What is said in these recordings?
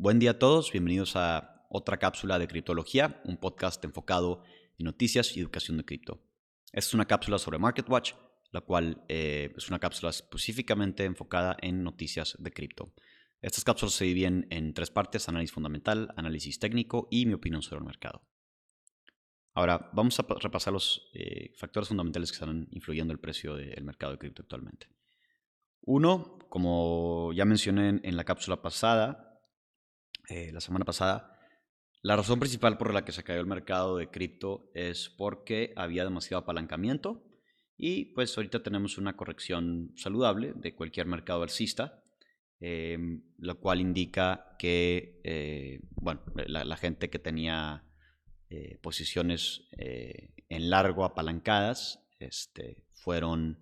Buen día a todos, bienvenidos a otra cápsula de criptología, un podcast enfocado en noticias y educación de cripto. Esta es una cápsula sobre MarketWatch, la cual eh, es una cápsula específicamente enfocada en noticias de cripto. Estas cápsulas se dividen en tres partes, análisis fundamental, análisis técnico y mi opinión sobre el mercado. Ahora, vamos a repasar los eh, factores fundamentales que están influyendo el precio del mercado de cripto actualmente. Uno, como ya mencioné en la cápsula pasada, eh, la semana pasada, la razón principal por la que se cayó el mercado de cripto es porque había demasiado apalancamiento y pues ahorita tenemos una corrección saludable de cualquier mercado alcista, em, lo cual indica que eh, bueno, la, gente que tenía eh, posiciones en largo apalancadas este, fueron,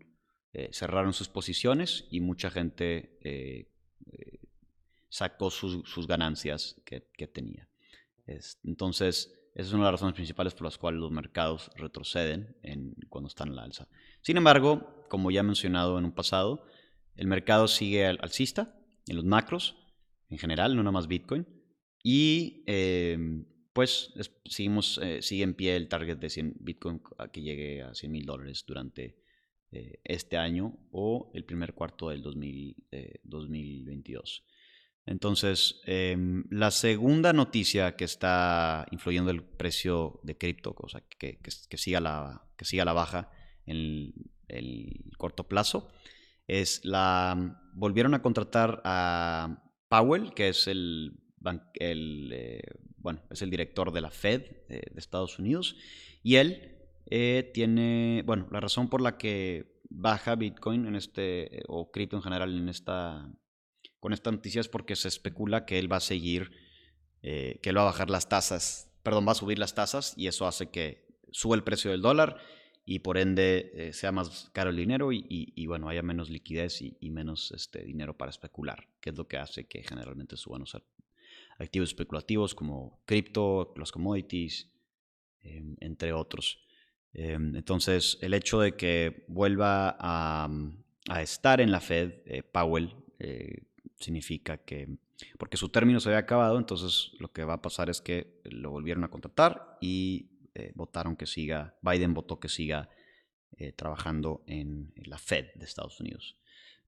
cerraron sus posiciones y mucha gente sacó sus, ganancias que tenía entonces, esa es una de las razones principales por las cuales los mercados retroceden en, cuando están en la alza. Sin embargo, como ya he mencionado en un pasado, el mercado sigue alcista en los macros en general, no nada más Bitcoin. Y em, pues seguimos, eh, sigue en pie el target de 100 Bitcoin que llegue a 100 mil dólares durante eh, este año o el primer cuarto del 2022. Entonces, em, la segunda noticia que está influyendo el precio de cripto, o sea, que, que, siga la, que siga la baja en el, corto plazo, es la... Volvieron a contratar a Powell, que es el, eh, bueno, es el director de la Fed de Estados Unidos, y él eh, tiene, bueno, la razón por la que baja Bitcoin en este, o cripto en general en esta con esta noticia es porque se especula que él va a seguir, eh, que él va a bajar las tasas, perdón, va a subir las tasas y eso hace que suba el precio del dólar y por ende eh, sea más caro el dinero y, bueno, haya menos liquidez y, menos este, dinero para especular, que es lo que hace que generalmente suban los activos especulativos como cripto, los commodities, em, entre otros. Em, entonces, el hecho de que vuelva a, a estar en la Fed, eh, Powell, significa que, porque su término se había acabado, entonces lo que va a pasar es que lo volvieron a contratar y eh, votaron que siga, Biden votó que siga eh, trabajando en, la Fed de Estados Unidos.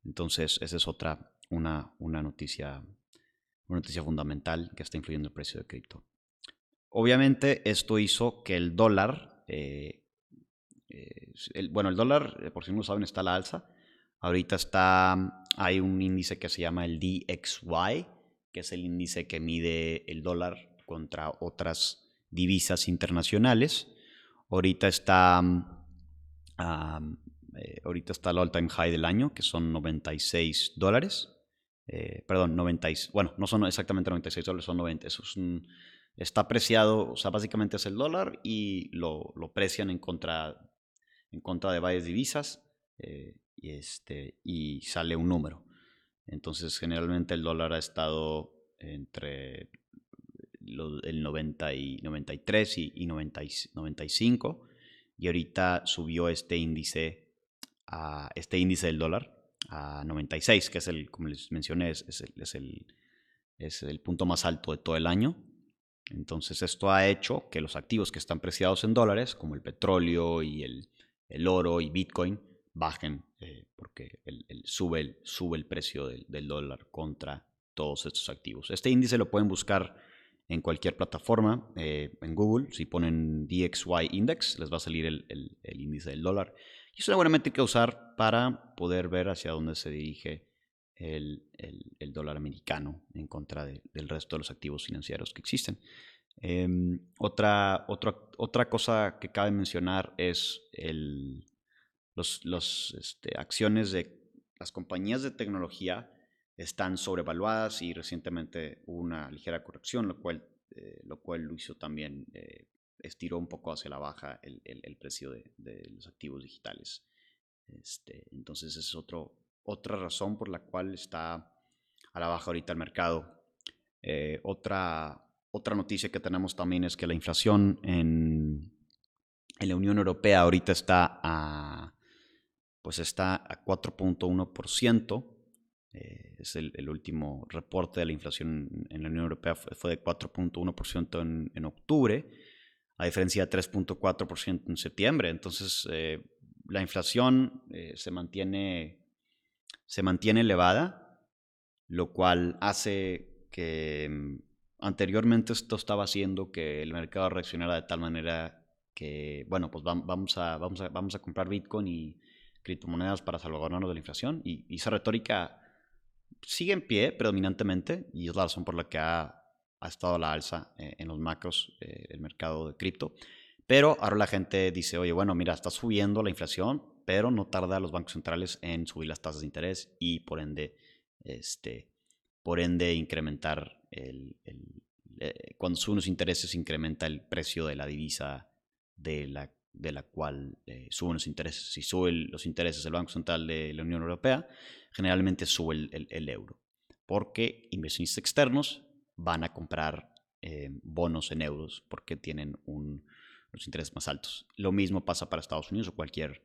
Entonces, esa es otra, una, una, noticia, una noticia fundamental que está influyendo el precio de cripto. Obviamente, esto hizo que el dólar, eh, bueno, el dólar, por si no lo saben, está a la alza. Ahorita está, hay un índice que se llama el DXY, que es el índice que mide el dólar contra otras divisas internacionales. Ahorita está, eh, ahorita está el all-time high del año, que son 96 dólares. Eh, perdón, 90, bueno, no son exactamente 96 dólares, son 90. Eso es está apreciado, o sea, básicamente es el dólar y lo, lo precian en contra, en contra de varias divisas. Eh, y, este, y sale un número. Entonces, generalmente el dólar ha estado entre el 90 y 93 y, 95 y ahorita subió este índice a este índice del dólar a 96 que es el como les mencioné es, es, el, es, el, es el punto más alto de todo el año entonces esto ha hecho que los activos que están preciados en dólares como el petróleo y el, el oro y bitcoin bajen eh, porque el, sube, el, sube el precio del, dólar contra todos estos activos. Este índice lo pueden buscar en cualquier plataforma, eh, en Google, si ponen DXY Index, les va a salir el, índice del dólar. Y es una buena métrica usar para poder ver hacia dónde se dirige el, dólar americano en contra del resto de los activos financieros que existen. Em, otra, otra, otra cosa que cabe mencionar es el, las este, acciones de las compañías de tecnología están sobrevaluadas y recientemente hubo una ligera corrección, lo cual, eh, lo cual lo hizo también, eh, estiró un poco hacia la baja el, el, precio de, de, los activos digitales. Este, entonces, esa es otro, otra razón por la cual está a la baja ahorita el mercado. Eh, otra, otra noticia que tenemos también es que la inflación en, en la Unión Europea ahorita está a pues está a 4.1%, es el, último reporte de la inflación en la Unión Europea, fue, de 4.1% en, en octubre, a diferencia de 3.4% en septiembre. Entonces, la inflación se, mantiene, se mantiene elevada, lo cual hace que mm, anteriormente esto estaba haciendo que el mercado reaccionara de tal manera que, bueno, pues vamos a, vamos a, vamos a comprar Bitcoin y criptomonedas para salvaguardarnos de la inflación. Y, esa retórica sigue en pie predominantemente y es la razón por la que ha, ha estado a la alza eh, en los macros eh, el mercado de cripto. Pero ahora la gente dice, oye, bueno, mira, está subiendo la inflación, pero no tarda los bancos centrales en subir las tasas de interés y por ende, este, por ende incrementar el, eh, cuando suben los intereses incrementa el precio de la divisa de la, de la cual eh, suben los intereses. Si suben los intereses del Banco Central de la Unión Europea, generalmente sube el, euro, porque inversionistas externos van a comprar eh, bonos en euros porque tienen los intereses más altos. Lo mismo pasa para Estados Unidos o cualquier,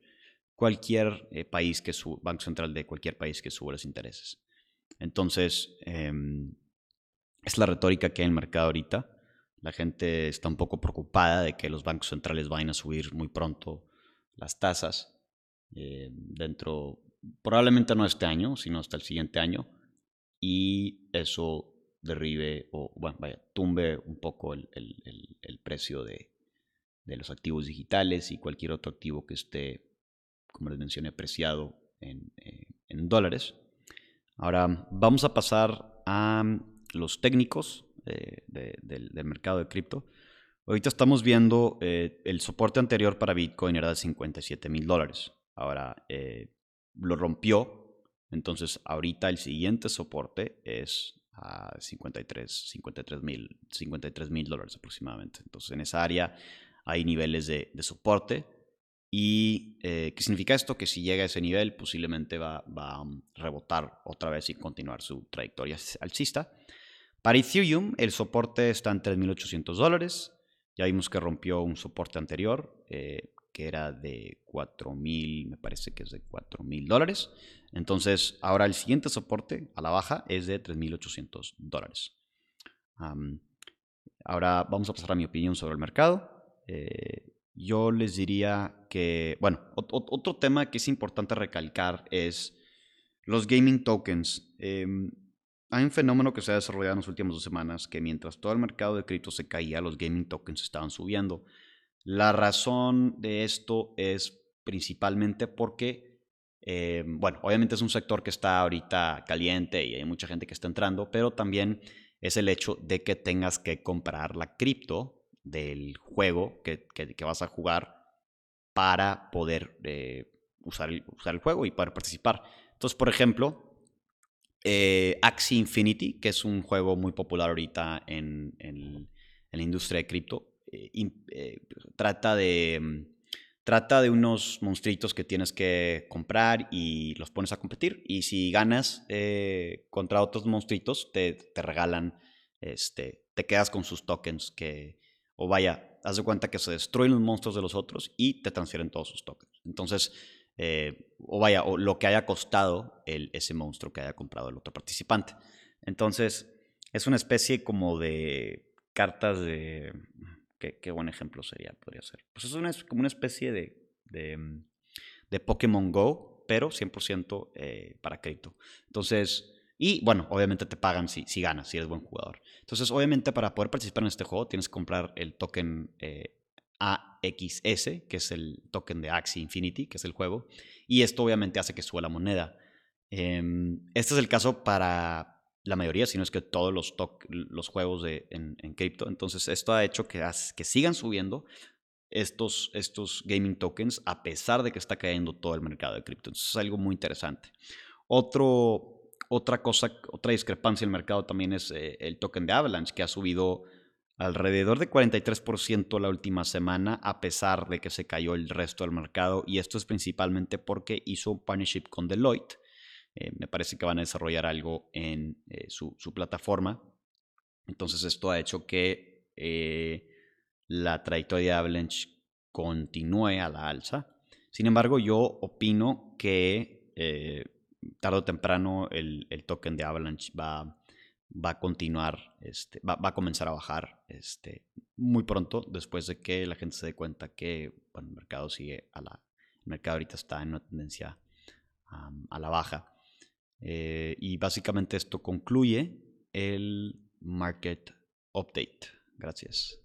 cualquier país que su Banco Central de cualquier país que sube los intereses. Entonces, em, es la retórica que hay en el mercado ahorita. La gente está un poco preocupada de que los bancos centrales vayan a subir muy pronto las tasas eh, dentro, probablemente no este año, sino hasta el siguiente año, y eso derribe o, bueno, vaya, tumbe un poco el, precio de, los activos digitales y cualquier otro activo que esté, como les mencioné, apreciado en, eh, en dólares. Ahora vamos a pasar a los técnicos eh, del, mercado de cripto. Ahorita estamos viendo eh, el soporte anterior para Bitcoin era de 57 mil dólares. Ahora eh, lo rompió. Entonces ahorita el siguiente soporte es a 53 mil 53 mil dólares aproximadamente. Entonces en esa área hay niveles de, soporte. ¿Y qué significa esto? Que si llega a ese nivel, posiblemente va, va, a rebotar otra vez y continuar su trayectoria alcista. Para Ethereum, el soporte está en 3.800 dólares. Ya vimos que rompió un soporte anterior, eh, que era de 4.000, me parece que es de 4.000 dólares. Entonces, ahora el siguiente soporte a la baja es de 3.800 dólares. ahora vamos a pasar a mi opinión sobre el mercado. Eh, yo les diría que, bueno, otro tema que es importante recalcar es los gaming tokens. Em, hay un fenómeno que se ha desarrollado en las últimas dos semanas, que mientras todo el mercado de cripto se caía, los gaming tokens estaban subiendo. La razón de esto es principalmente porque, eh, bueno, obviamente es un sector que está ahorita caliente y hay mucha gente que está entrando, pero también es el hecho de que tengas que comprar la cripto del juego que, vas a jugar para poder eh, usar, usar el juego y poder participar. Entonces, por ejemplo, eh, Axie Infinity, que es un juego muy popular ahorita en, la industria de cripto, eh, eh, trata de... Mm, trata de unos monstruitos que tienes que comprar y los pones a competir. Y si ganas contra otros monstruitos, te, te, regalan, este, te quedas con sus tokens que, o vaya, haz de cuenta que se destruyen los monstruos de los otros y te transfieren todos sus tokens. Entonces, eh, o vaya, o lo que haya costado el, ese monstruo que haya comprado el otro participante. Entonces, es una especie como de cartas de... ¿Qué, buen ejemplo sería? Podría ser. Pues es una, como una especie de, de, mm, de Pokémon Go, pero 100% eh, para crédito. Entonces, y bueno, obviamente te pagan si, si ganas, si eres buen jugador. Entonces, obviamente para poder participar en este juego tienes que comprar el token eh, AXS, que es el token de Axie Infinity, que es el juego, y esto obviamente hace que suba la moneda. Em, este es el caso para la mayoría, si no es que todos los, los juegos de, en, cripto. Entonces, esto ha hecho que, que sigan subiendo estos, estos gaming tokens a pesar de que está cayendo todo el mercado de cripto. Entonces, es algo muy interesante. Otra cosa, otra discrepancia en el mercado también es eh, el token de Avalanche, que ha subido alrededor de 43% la última semana, a pesar de que se cayó el resto del mercado. Y esto es principalmente porque hizo un partnership con Deloitte. Eh, me parece que van a desarrollar algo en eh, su, plataforma. Entonces esto ha hecho que eh, la trayectoria de Avalanche continúe a la alza. Sin embargo, yo opino que tarde o temprano el, token de Avalanche va, va a continuar, este, va, a comenzar a bajar este, muy pronto después de que la gente se dé cuenta que el mercado sigue a la... El mercado ahorita está en una tendencia a la baja. Eh, y básicamente esto concluye el Market Update. Gracias.